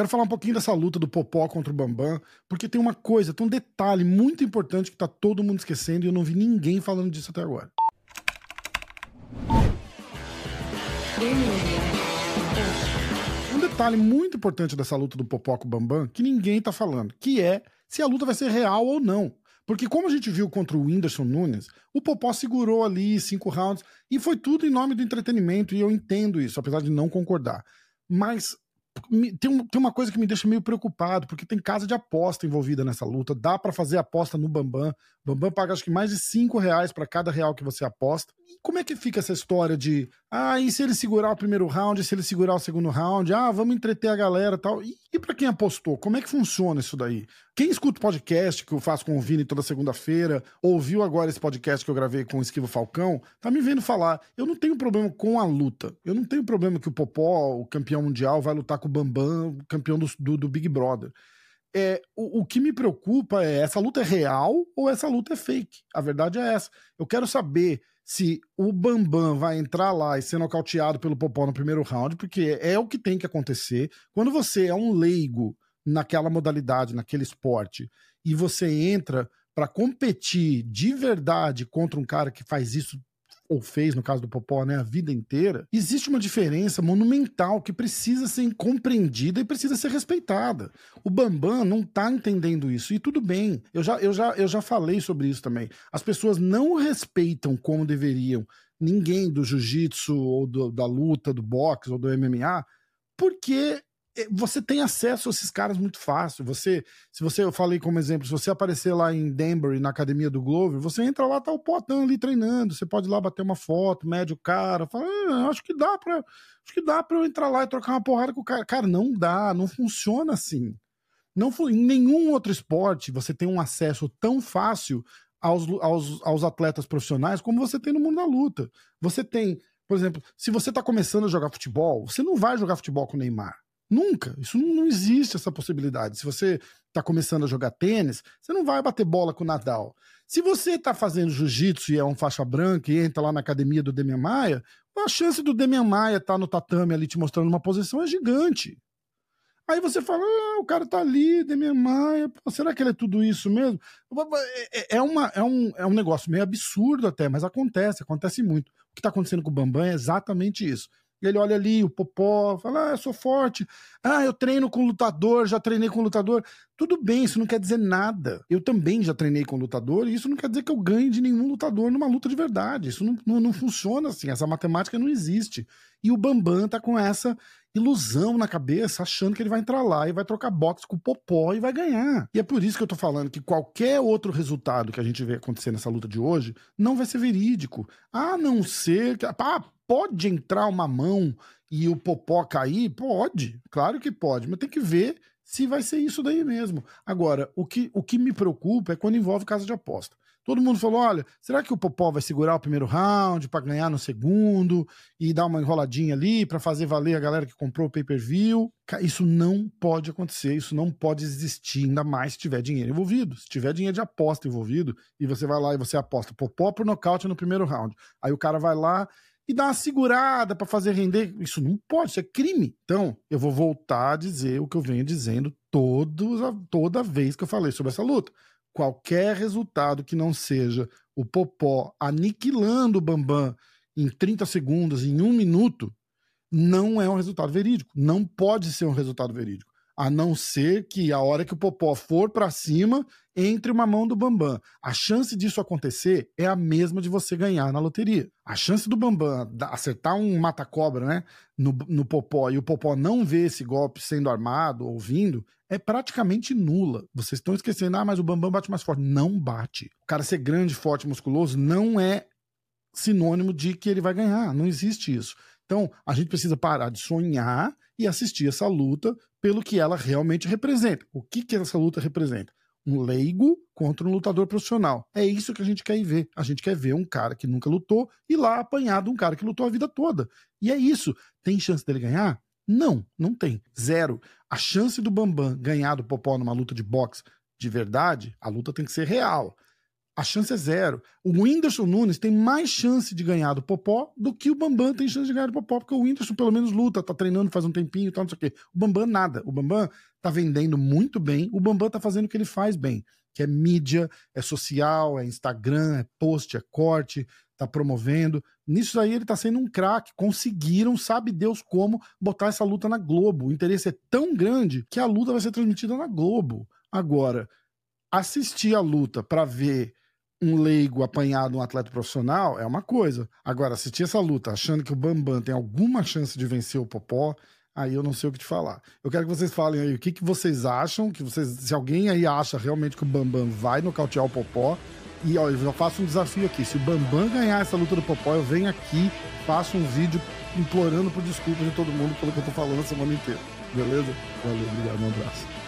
quero falar um pouquinho dessa luta do Popó contra o Bambam, porque tem uma coisa, tem um detalhe muito importante que tá todo mundo esquecendo e eu não vi ninguém falando disso até agora. Um detalhe muito importante dessa luta do Popó com o Bambam que ninguém tá falando, que é se a luta vai ser real ou não. Porque como a gente viu contra o Whindersson Nunes, o Popó segurou ali cinco rounds e foi tudo em nome do entretenimento, e eu entendo isso, apesar de não concordar. Mas tem, um, tem uma coisa que me deixa meio preocupado, porque tem casa de aposta envolvida nessa luta. Dá para fazer aposta no Bambam. Bambam paga acho que mais de 5 reais para cada real que você aposta. E como é que fica essa história de ah, e se ele segurar o primeiro round, se ele segurar o segundo round, ah, vamos entreter a galera tal. E, e para quem apostou, como é que funciona isso daí? Quem escuta o podcast que eu faço com o Vini toda segunda-feira, ouviu agora esse podcast que eu gravei com o Esquivo Falcão, tá me vendo falar. Eu não tenho problema com a luta. Eu não tenho problema que o Popó, o campeão mundial, vai lutar com o Bambam, campeão do, do, do Big Brother. É, o, o, que me preocupa é essa luta é real ou essa luta é fake. A verdade é essa. Eu quero saber se o Bambam vai entrar lá e ser nocauteado pelo Popó no primeiro round, porque é o que tem que acontecer. Quando você é um leigo naquela modalidade, naquele esporte, e você entra para competir de verdade contra um cara que faz isso ou fez, no caso do Popó, né, a vida inteira, existe uma diferença monumental que precisa ser compreendida e precisa ser respeitada. O Bambam não tá entendendo isso, e tudo bem. Eu já, eu já, eu já falei sobre isso também. As pessoas não respeitam como deveriam ninguém do jiu-jitsu ou do, da luta, do boxe ou do MMA, porque você tem acesso a esses caras muito fácil. Você, se você, eu falei como exemplo, se você aparecer lá em Denver, na academia do Glover, você entra lá, tá o Potão ali treinando, você pode ir lá bater uma foto, mede o cara, fala, ah, acho que dá para, acho que dá para eu entrar lá e trocar uma porrada com o cara. Cara, não dá, não funciona assim. Não em nenhum outro esporte você tem um acesso tão fácil aos, aos, aos atletas profissionais como você tem no mundo da luta. Você tem, por exemplo, se você tá começando a jogar futebol, você não vai jogar futebol com o Neymar. Nunca. Isso não, existe essa possibilidade. Se você está começando a jogar tênis, você não vai bater bola com o Nadal. Se você está fazendo jiu-jitsu e é um faixa branca e entra lá na academia do Demian Maia, a chance do Demian Maia estar tá no tatame ali te mostrando uma posição é gigante. Aí você fala, ah, o cara tá ali, Demian Maia, pô, será que ele é tudo isso mesmo? É, é, uma, é, um, é um negócio meio absurdo até, mas acontece, acontece muito. O que está acontecendo com o Bambam é exatamente isso. Ele olha ali, o Popó, fala: Ah, eu sou forte. Ah, eu treino com lutador, já treinei com lutador. Tudo bem, isso não quer dizer nada. Eu também já treinei com lutador, e isso não quer dizer que eu ganhe de nenhum lutador numa luta de verdade. Isso não, não, não funciona assim, essa matemática não existe. E o Bambam tá com essa ilusão na cabeça, achando que ele vai entrar lá e vai trocar boxe com o Popó e vai ganhar. E é por isso que eu tô falando que qualquer outro resultado que a gente vê acontecer nessa luta de hoje não vai ser verídico. A não ser que. Ah, pode entrar uma mão e o Popó cair? Pode, claro que pode, mas tem que ver se vai ser isso daí mesmo. Agora, o que, o que me preocupa é quando envolve casa de aposta. Todo mundo falou: olha, será que o Popó vai segurar o primeiro round para ganhar no segundo e dar uma enroladinha ali para fazer valer a galera que comprou o pay-per-view? Isso não pode acontecer, isso não pode existir, ainda mais se tiver dinheiro envolvido. Se tiver dinheiro de aposta envolvido e você vai lá e você aposta Popó pro nocaute no primeiro round. Aí o cara vai lá e dar uma segurada para fazer render. Isso não pode, isso é crime. Então, eu vou voltar a dizer o que eu venho dizendo todos, toda vez que eu falei sobre essa luta. Qualquer resultado que não seja o Popó aniquilando o Bambam em 30 segundos, em um minuto, não é um resultado verídico. Não pode ser um resultado verídico a não ser que a hora que o Popó for para cima, entre uma mão do Bambam. A chance disso acontecer é a mesma de você ganhar na loteria. A chance do Bambam acertar um mata-cobra né, no, no Popó e o Popó não ver esse golpe sendo armado ou vindo é praticamente nula. Vocês estão esquecendo, ah, mas o Bambam bate mais forte. Não bate. O cara ser grande, forte, musculoso não é sinônimo de que ele vai ganhar. Não existe isso. Então, a gente precisa parar de sonhar e assistir essa luta pelo que ela realmente representa. O que, que essa luta representa? Um leigo contra um lutador profissional. É isso que a gente quer ver. A gente quer ver um cara que nunca lutou e lá apanhado um cara que lutou a vida toda. E é isso. Tem chance dele ganhar? Não, não tem. Zero. A chance do Bambam ganhar do Popó numa luta de boxe de verdade, a luta tem que ser real. A chance é zero. O Whindersson Nunes tem mais chance de ganhar do Popó do que o Bambam tem chance de ganhar do Popó, porque o Whindersson pelo menos luta, tá treinando faz um tempinho tal, não sei o quê. O Bambam nada. O Bambam tá vendendo muito bem, o Bambam tá fazendo o que ele faz bem, que é mídia, é social, é Instagram, é post, é corte, tá promovendo. Nisso aí ele tá sendo um craque. Conseguiram, sabe Deus como, botar essa luta na Globo. O interesse é tão grande que a luta vai ser transmitida na Globo. Agora, assistir a luta para ver um leigo apanhado um atleta profissional é uma coisa. Agora, assistir essa luta achando que o Bambam tem alguma chance de vencer o Popó, aí eu não sei o que te falar. Eu quero que vocês falem aí o que, que vocês acham, que vocês, se alguém aí acha realmente que o Bambam vai nocautear o Popó. E ó, eu faço um desafio aqui. Se o Bambam ganhar essa luta do Popó, eu venho aqui, faço um vídeo implorando por desculpas de todo mundo pelo que eu tô falando a semana inteira. Beleza? Valeu, obrigado, um abraço.